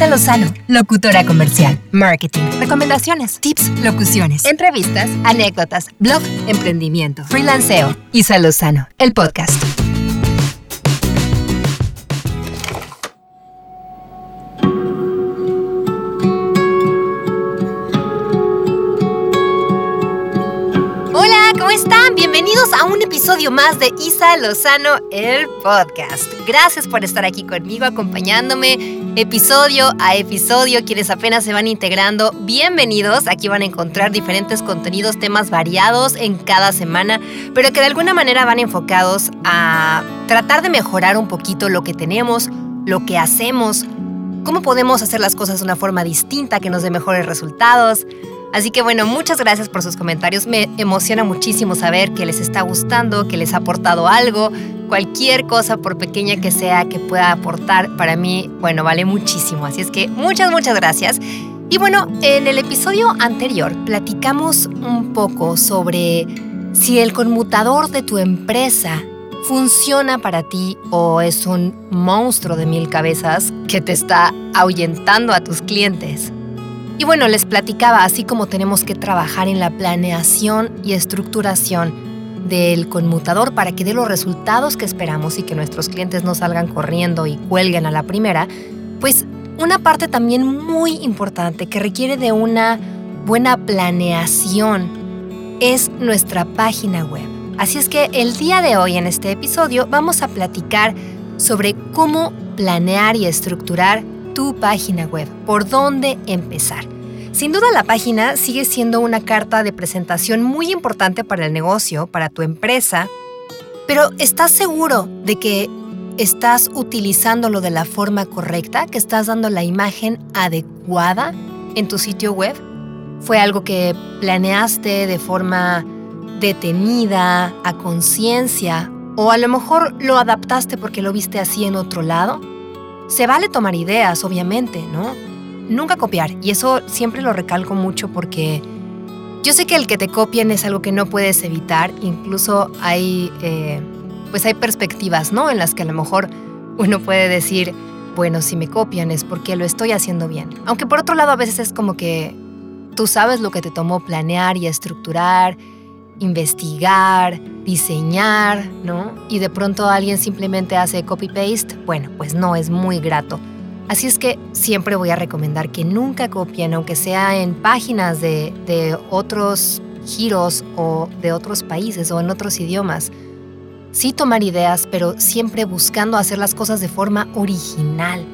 Isa Lozano, locutora comercial, marketing, recomendaciones, tips, locuciones, entrevistas, anécdotas, blog, emprendimiento, freelanceo. Isa Lozano, el podcast. Bienvenidos a un episodio más de Isa Lozano, el podcast. Gracias por estar aquí conmigo, acompañándome episodio a episodio. Quienes apenas se van integrando, bienvenidos. Aquí van a encontrar diferentes contenidos, temas variados en cada semana, pero que de alguna manera van enfocados a tratar de mejorar un poquito lo que tenemos, lo que hacemos, cómo podemos hacer las cosas de una forma distinta que nos dé mejores resultados Así que bueno, muchas gracias por sus comentarios. Me emociona muchísimo saber que les está gustando, que les ha aportado algo. Cualquier cosa, por pequeña que sea, que pueda aportar, para mí, bueno, vale muchísimo. Así es que muchas, muchas gracias. Y bueno, en el episodio anterior platicamos un poco sobre si el conmutador de tu empresa funciona para ti o es un monstruo de mil cabezas que te está ahuyentando a tus clientes. Y bueno, les platicaba así como tenemos que trabajar en la planeación y estructuración del conmutador para que dé los resultados que esperamos y que nuestros clientes no salgan corriendo y cuelguen a la primera, pues una parte también muy importante que requiere de una buena planeación es nuestra página web. Así es que el día de hoy en este episodio vamos a platicar sobre cómo planear y estructurar tu página web, por dónde empezar. Sin duda la página sigue siendo una carta de presentación muy importante para el negocio, para tu empresa, pero ¿estás seguro de que estás utilizándolo de la forma correcta, que estás dando la imagen adecuada en tu sitio web? ¿Fue algo que planeaste de forma detenida, a conciencia, o a lo mejor lo adaptaste porque lo viste así en otro lado? Se vale tomar ideas, obviamente, ¿no? Nunca copiar, y eso siempre lo recalco mucho porque yo sé que el que te copien es algo que no puedes evitar, incluso hay, eh, pues hay perspectivas, ¿no? En las que a lo mejor uno puede decir, bueno, si me copian es porque lo estoy haciendo bien. Aunque por otro lado a veces es como que tú sabes lo que te tomó planear y estructurar, investigar, diseñar, ¿no? Y de pronto alguien simplemente hace copy-paste, bueno, pues no es muy grato. Así es que siempre voy a recomendar que nunca copien, aunque sea en páginas de, otros giros o de otros países o en otros idiomas. Sí tomar ideas, pero siempre buscando hacer las cosas de forma original.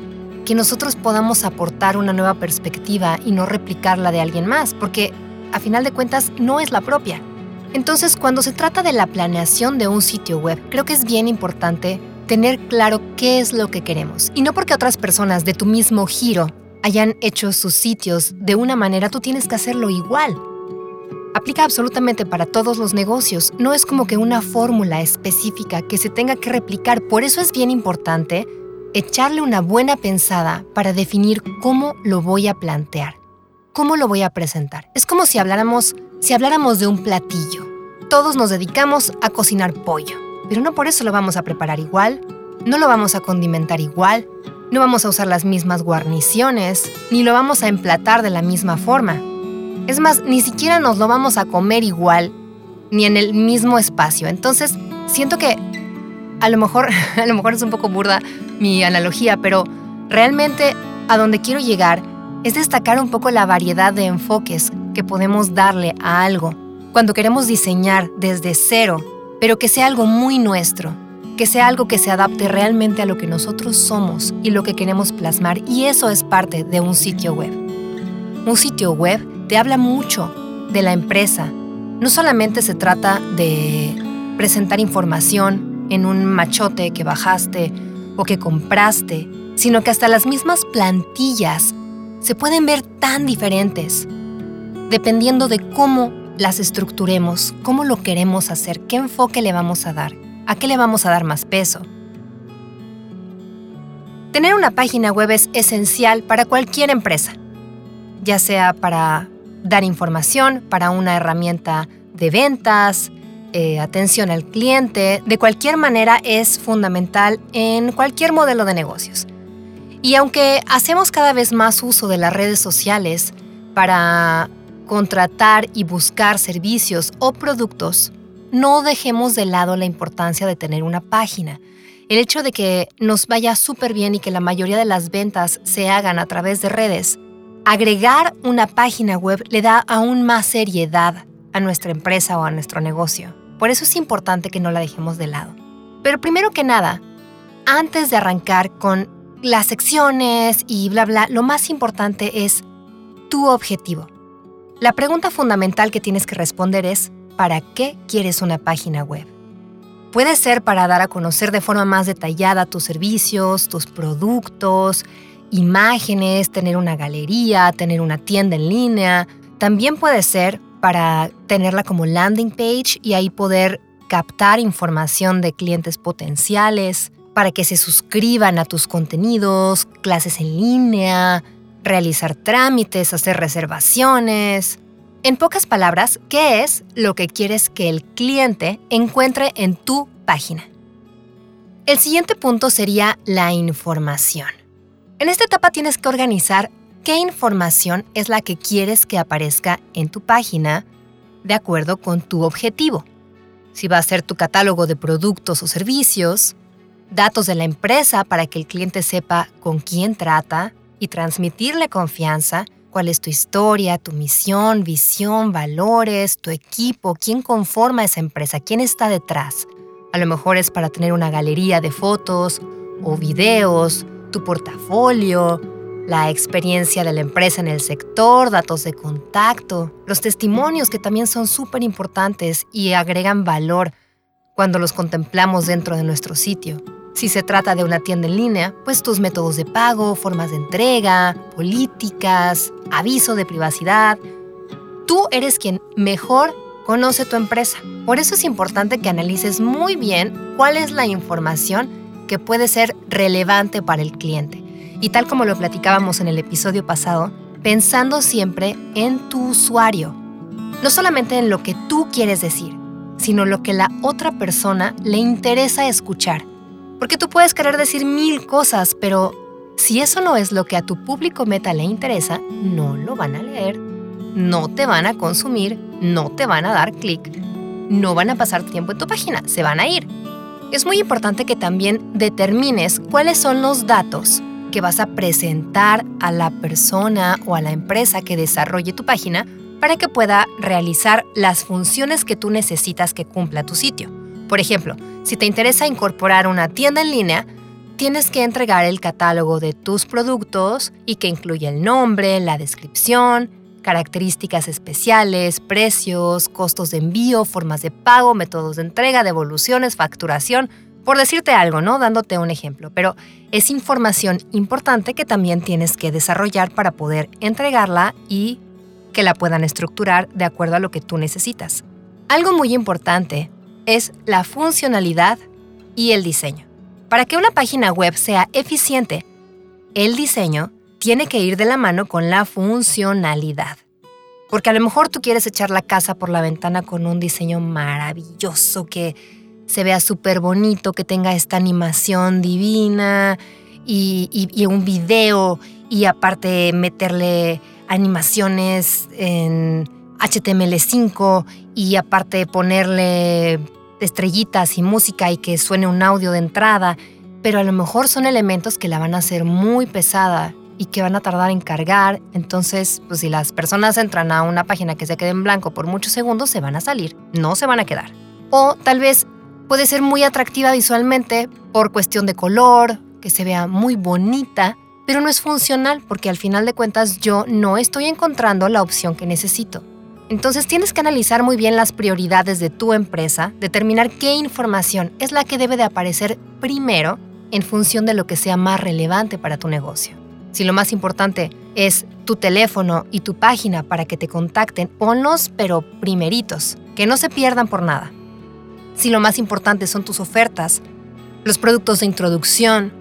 Que nosotros podamos aportar una nueva perspectiva y no replicar la de alguien más, porque a final de cuentas no es la propia. Entonces, cuando se trata de la planeación de un sitio web, creo que es bien importante tener claro qué es lo que queremos. Y no porque otras personas de tu mismo giro hayan hecho sus sitios de una manera, tú tienes que hacerlo igual. Aplica absolutamente para todos los negocios. No es como que una fórmula específica que se tenga que replicar. Por eso es bien importante echarle una buena pensada para definir cómo lo voy a plantear, cómo lo voy a presentar. Es como si habláramos si habláramos de un platillo, todos nos dedicamos a cocinar pollo, pero no por eso lo vamos a preparar igual, no lo vamos a condimentar igual, no vamos a usar las mismas guarniciones, ni lo vamos a emplatar de la misma forma. Es más, ni siquiera nos lo vamos a comer igual, ni en el mismo espacio. Entonces, siento que a lo mejor, a lo mejor es un poco burda mi analogía, pero realmente a donde quiero llegar es destacar un poco la variedad de enfoques que podemos darle a algo cuando queremos diseñar desde cero, pero que sea algo muy nuestro, que sea algo que se adapte realmente a lo que nosotros somos y lo que queremos plasmar, y eso es parte de un sitio web. Un sitio web te habla mucho de la empresa. No solamente se trata de presentar información en un machote que bajaste o que compraste, sino que hasta las mismas plantillas se pueden ver tan diferentes dependiendo de cómo las estructuremos, cómo lo queremos hacer, qué enfoque le vamos a dar, a qué le vamos a dar más peso. Tener una página web es esencial para cualquier empresa, ya sea para dar información, para una herramienta de ventas, eh, atención al cliente, de cualquier manera es fundamental en cualquier modelo de negocios. Y aunque hacemos cada vez más uso de las redes sociales para contratar y buscar servicios o productos, no dejemos de lado la importancia de tener una página. El hecho de que nos vaya súper bien y que la mayoría de las ventas se hagan a través de redes, agregar una página web le da aún más seriedad a nuestra empresa o a nuestro negocio. Por eso es importante que no la dejemos de lado. Pero primero que nada, antes de arrancar con las secciones y bla bla, lo más importante es tu objetivo. La pregunta fundamental que tienes que responder es, ¿para qué quieres una página web? Puede ser para dar a conocer de forma más detallada tus servicios, tus productos, imágenes, tener una galería, tener una tienda en línea. También puede ser para tenerla como landing page y ahí poder captar información de clientes potenciales, para que se suscriban a tus contenidos, clases en línea, realizar trámites, hacer reservaciones. En pocas palabras, ¿qué es lo que quieres que el cliente encuentre en tu página? El siguiente punto sería la información. En esta etapa tienes que organizar qué información es la que quieres que aparezca en tu página de acuerdo con tu objetivo. Si va a ser tu catálogo de productos o servicios, datos de la empresa para que el cliente sepa con quién trata, y transmitirle confianza, cuál es tu historia, tu misión, visión, valores, tu equipo, quién conforma esa empresa, quién está detrás. A lo mejor es para tener una galería de fotos o videos, tu portafolio, la experiencia de la empresa en el sector, datos de contacto, los testimonios que también son súper importantes y agregan valor cuando los contemplamos dentro de nuestro sitio. Si se trata de una tienda en línea, pues tus métodos de pago, formas de entrega, políticas, aviso de privacidad. Tú eres quien mejor conoce tu empresa. Por eso es importante que analices muy bien cuál es la información que puede ser relevante para el cliente. Y tal como lo platicábamos en el episodio pasado, pensando siempre en tu usuario. No solamente en lo que tú quieres decir, sino lo que la otra persona le interesa escuchar porque tú puedes querer decir mil cosas, pero si eso no es lo que a tu público meta le interesa, no lo van a leer, no te van a consumir, no te van a dar clic, no van a pasar tiempo en tu página, se van a ir. Es muy importante que también determines cuáles son los datos que vas a presentar a la persona o a la empresa que desarrolle tu página para que pueda realizar las funciones que tú necesitas que cumpla tu sitio. Por ejemplo, si te interesa incorporar una tienda en línea, tienes que entregar el catálogo de tus productos y que incluye el nombre, la descripción, características especiales, precios, costos de envío, formas de pago, métodos de entrega, devoluciones, facturación, por decirte algo, ¿no? Dándote un ejemplo, pero es información importante que también tienes que desarrollar para poder entregarla y que la puedan estructurar de acuerdo a lo que tú necesitas. Algo muy importante es la funcionalidad y el diseño. Para que una página web sea eficiente, el diseño tiene que ir de la mano con la funcionalidad. Porque a lo mejor tú quieres echar la casa por la ventana con un diseño maravilloso, que se vea súper bonito, que tenga esta animación divina y, un video y aparte meterle animaciones en HTML5 y aparte ponerle estrellitas y música y que suene un audio de entrada, pero a lo mejor son elementos que la van a hacer muy pesada y que van a tardar en cargar, entonces pues si las personas entran a una página que se quede en blanco por muchos segundos, se van a salir, no se van a quedar. O tal vez puede ser muy atractiva visualmente por cuestión de color, que se vea muy bonita, pero no es funcional porque al final de cuentas yo no estoy encontrando la opción que necesito. Entonces tienes que analizar muy bien las prioridades de tu empresa, determinar qué información es la que debe de aparecer primero en función de lo que sea más relevante para tu negocio. Si lo más importante es tu teléfono y tu página para que te contacten, ponlos pero primeritos, que no se pierdan por nada. Si lo más importante son tus ofertas, los productos de introducción,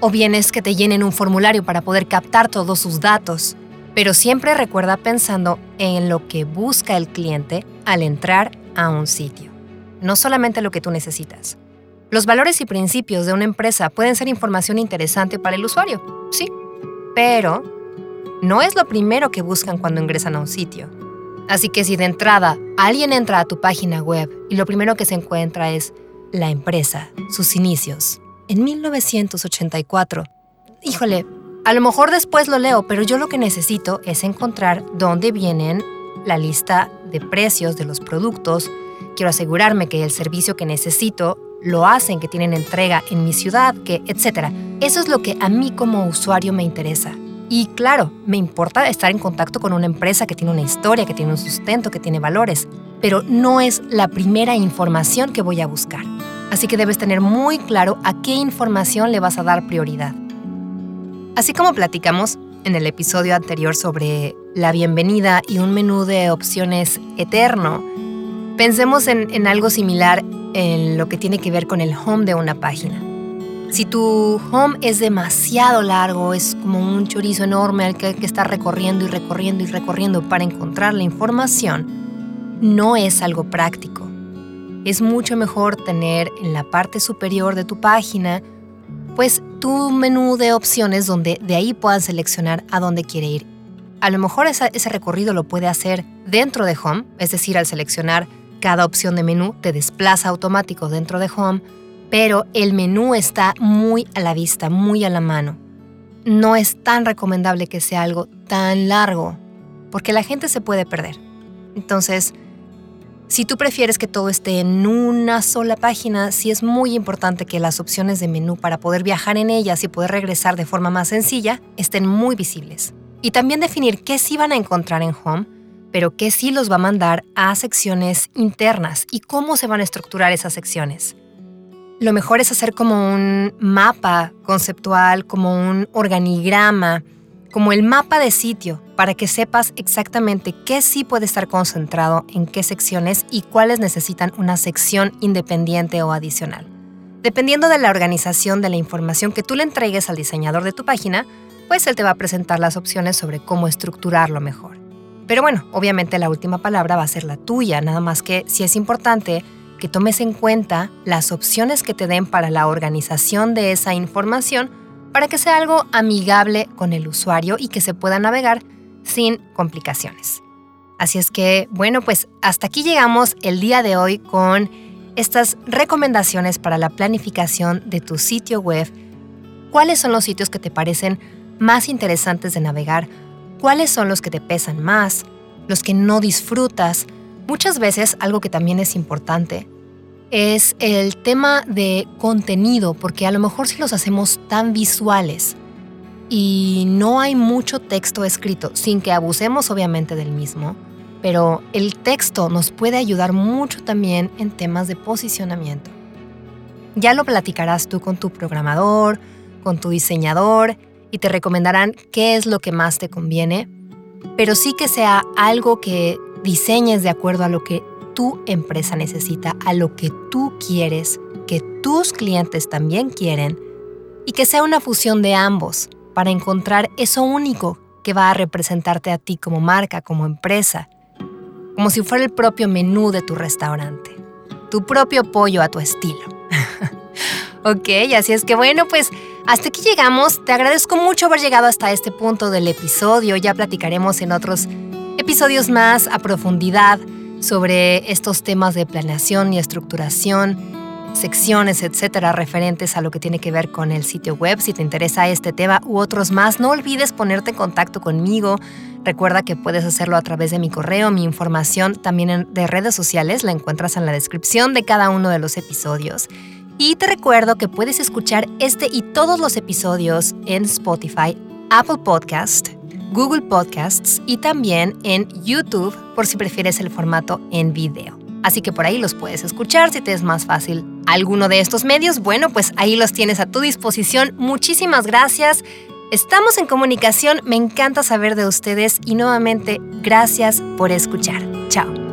o bien es que te llenen un formulario para poder captar todos sus datos, pero siempre recuerda pensando en lo que busca el cliente al entrar a un sitio, no solamente lo que tú necesitas. Los valores y principios de una empresa pueden ser información interesante para el usuario, sí, pero no es lo primero que buscan cuando ingresan a un sitio. Así que si de entrada alguien entra a tu página web y lo primero que se encuentra es la empresa, sus inicios, en 1984, híjole, a lo mejor después lo leo, pero yo lo que necesito es encontrar dónde vienen la lista de precios de los productos. Quiero asegurarme que el servicio que necesito lo hacen, que tienen entrega en mi ciudad, que etcétera. Eso es lo que a mí como usuario me interesa. Y claro, me importa estar en contacto con una empresa que tiene una historia, que tiene un sustento, que tiene valores, pero no es la primera información que voy a buscar. Así que debes tener muy claro a qué información le vas a dar prioridad. Así como platicamos en el episodio anterior sobre la bienvenida y un menú de opciones eterno, pensemos en, algo similar en lo que tiene que ver con el home de una página. Si tu home es demasiado largo, es como un chorizo enorme al que hay que estar recorriendo y recorriendo y recorriendo para encontrar la información, no es algo práctico. Es mucho mejor tener en la parte superior de tu página pues tu menú de opciones donde de ahí puedan seleccionar a dónde quiere ir. A lo mejor ese recorrido lo puede hacer dentro de Home, es decir, al seleccionar cada opción de menú te desplaza automático dentro de Home pero el menú está muy a la vista, muy a la mano. No es tan recomendable que sea algo tan largo, porque la gente se puede perder. Entonces, si tú prefieres que todo esté en una sola página, sí es muy importante que las opciones de menú para poder viajar en ellas y poder regresar de forma más sencilla estén muy visibles. Y también definir qué sí van a encontrar en Home, pero qué sí los va a mandar a secciones internas y cómo se van a estructurar esas secciones. Lo mejor es hacer como un mapa conceptual, como un organigrama, como el mapa de sitio, para que sepas exactamente qué sí puede estar concentrado en qué secciones y cuáles necesitan una sección independiente o adicional. Dependiendo de la organización de la información que tú le entregues al diseñador de tu página, pues él te va a presentar las opciones sobre cómo estructurarlo mejor. Pero bueno, obviamente la última palabra va a ser la tuya, nada más que si es importante que tomes en cuenta las opciones que te den para la organización de esa información para que sea algo amigable con el usuario y que se pueda navegar sin complicaciones. Así es que, bueno, pues hasta aquí llegamos el día de hoy con estas recomendaciones para la planificación de tu sitio web. ¿Cuáles son los sitios que te parecen más interesantes de navegar? ¿Cuáles son los que te pesan más? ¿Los que no disfrutas? Muchas veces algo que también es importante es el tema de contenido, porque a lo mejor si los hacemos tan visuales y no hay mucho texto escrito, sin que abusemos obviamente del mismo, pero el texto nos puede ayudar mucho también en temas de posicionamiento. Ya lo platicarás tú con tu programador, con tu diseñador y te recomendarán qué es lo que más te conviene, pero sí que sea algo que diseñes de acuerdo a lo que tu empresa necesita, a lo que tú quieres, que tus clientes también quieren, y que sea una fusión de ambos para encontrar eso único que va a representarte a ti como marca, como empresa, como si fuera el propio menú de tu restaurante, tu propio pollo a tu estilo. ok, así es que bueno, pues hasta aquí llegamos. Te agradezco mucho haber llegado hasta este punto del episodio. Ya platicaremos en otros episodios más a profundidad sobre estos temas de planeación y estructuración, secciones, etcétera, referentes a lo que tiene que ver con el sitio web. Si te interesa este tema u otros más, no olvides ponerte en contacto conmigo. Recuerda que puedes hacerlo a través de mi correo, mi información también de redes sociales la encuentras en la descripción de cada uno de los episodios. Y te recuerdo que puedes escuchar este y todos los episodios en Spotify, Apple Podcast, Google Podcasts y también en YouTube por si prefieres el formato en video. Así que por ahí los puedes escuchar si te es más fácil alguno de estos medios. Bueno, pues ahí los tienes a tu disposición. Muchísimas gracias. Estamos en comunicación, me encanta saber de ustedes y nuevamente gracias por escuchar. Chao.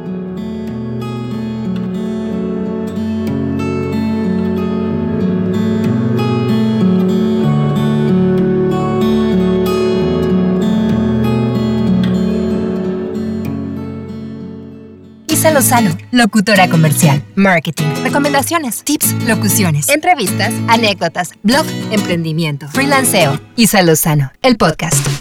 Lozano, locutora comercial, marketing, recomendaciones, tips, locuciones, entrevistas, anécdotas, blog, emprendimiento, freelanceo. Isa Lozano, el podcast.